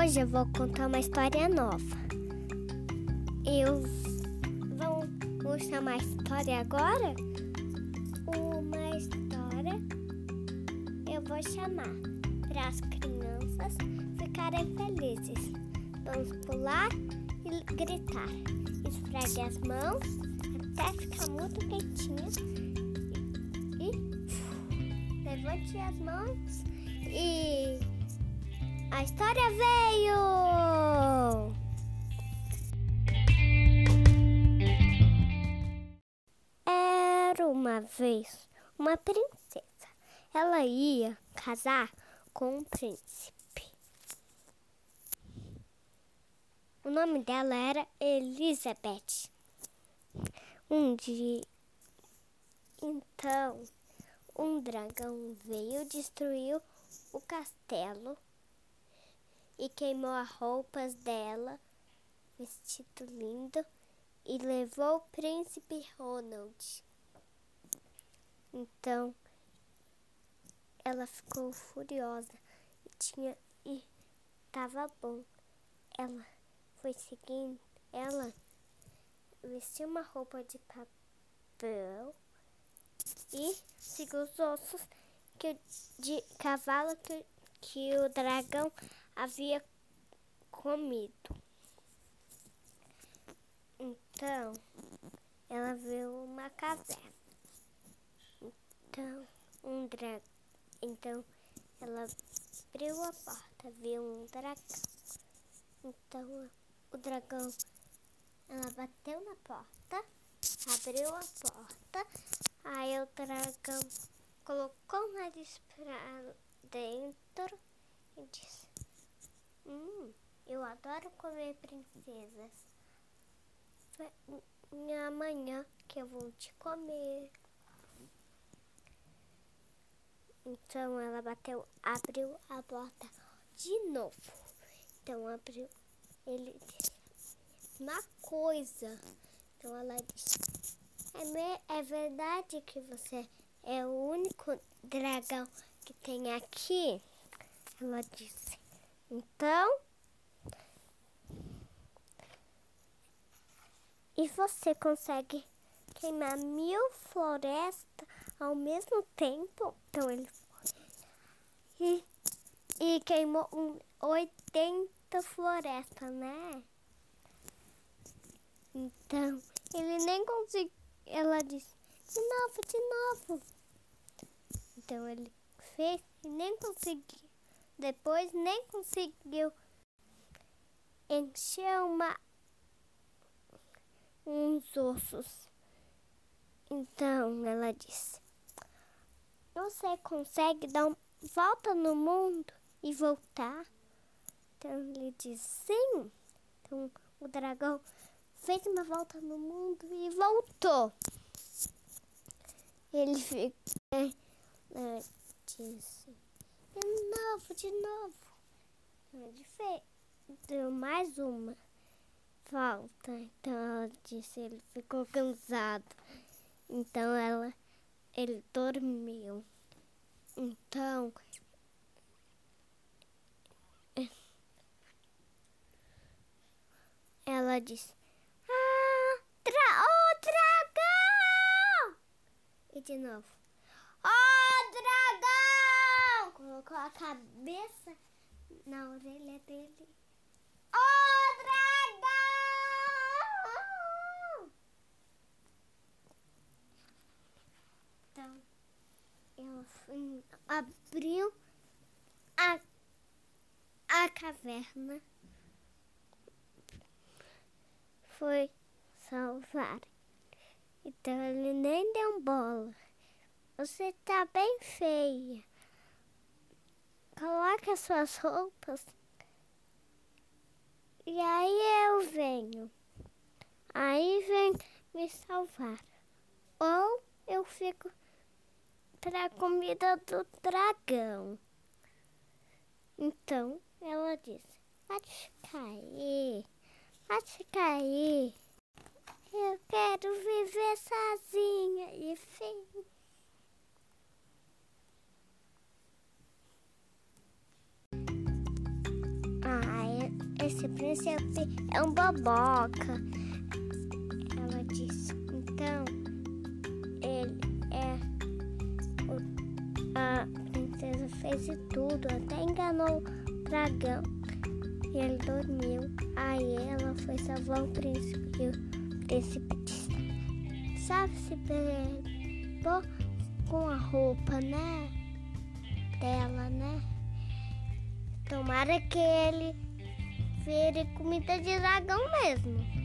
Hoje eu vou contar uma história nova. Eu vou, vou chamar a história agora? Uma história eu vou chamar para as crianças ficarem felizes. Vamos pular e gritar. Esfregue as mãos até ficar muito quentinha. E, e levante as mãos e a história veio! Era uma vez uma princesa. Ela ia casar com um príncipe. O nome dela era Elizabeth. Um dia, então, um dragão veio destruiu o castelo e queimou as roupas dela, vestido lindo, e levou o príncipe Ronald. Então ela ficou furiosa e tinha e tava bom. Ela foi seguindo, ela vestiu uma roupa de papel e seguiu os ossos que, de cavalo que, que o dragão havia comido. Então, ela viu uma caverna. Então, um dragão. Então, ela abriu a porta, viu um dragão. Então, o dragão, ela bateu na porta, abriu a porta, aí o dragão colocou o nariz pra dentro e disse: Hum, eu adoro comer princesas. Amanhã que eu vou te comer. Então ela bateu, abriu a porta de novo. Então abriu, ele uma coisa. Então ela disse: é, é verdade que você é o único dragão que tem aqui? Ela disse. Então, e você consegue queimar mil florestas ao mesmo tempo? Então ele e, e queimou um, 80 florestas, né? Então, ele nem conseguiu. Ela disse: de novo, de novo. Então ele fez e nem conseguiu. Depois nem conseguiu encher uma, uns ossos. Então ela disse: Você consegue dar uma volta no mundo e voltar? Então ele disse: Sim. Então o dragão fez uma volta no mundo e voltou. Ele ficou, né, disse de novo, de novo. Deu mais uma volta. Então ela disse, ele ficou cansado. Então ela, ele dormiu. Então ela disse, ah, dra oh, dragão! E de novo, oh, dragão! Colocou a cabeça na orelha dele. Oh, dragão! Então, eu fui, abriu a, a caverna. Foi salvar. Então ele nem deu bola. Você tá bem feia. Coloque as suas roupas. E aí eu venho. Aí vem me salvar. Ou eu fico para comida do dragão. Então ela disse: Pode aí, pode aí. Eu quero viver sozinha. E fim. Esse príncipe é um boboca. Ela disse. Então, ele é. O, a princesa fez de tudo, até enganou o dragão. E ele dormiu. Aí ela foi salvar o príncipe. E o príncipe disse: Sabe se pegou com a roupa, né? Dela, né? Tomara que ele vire comida de dragão mesmo.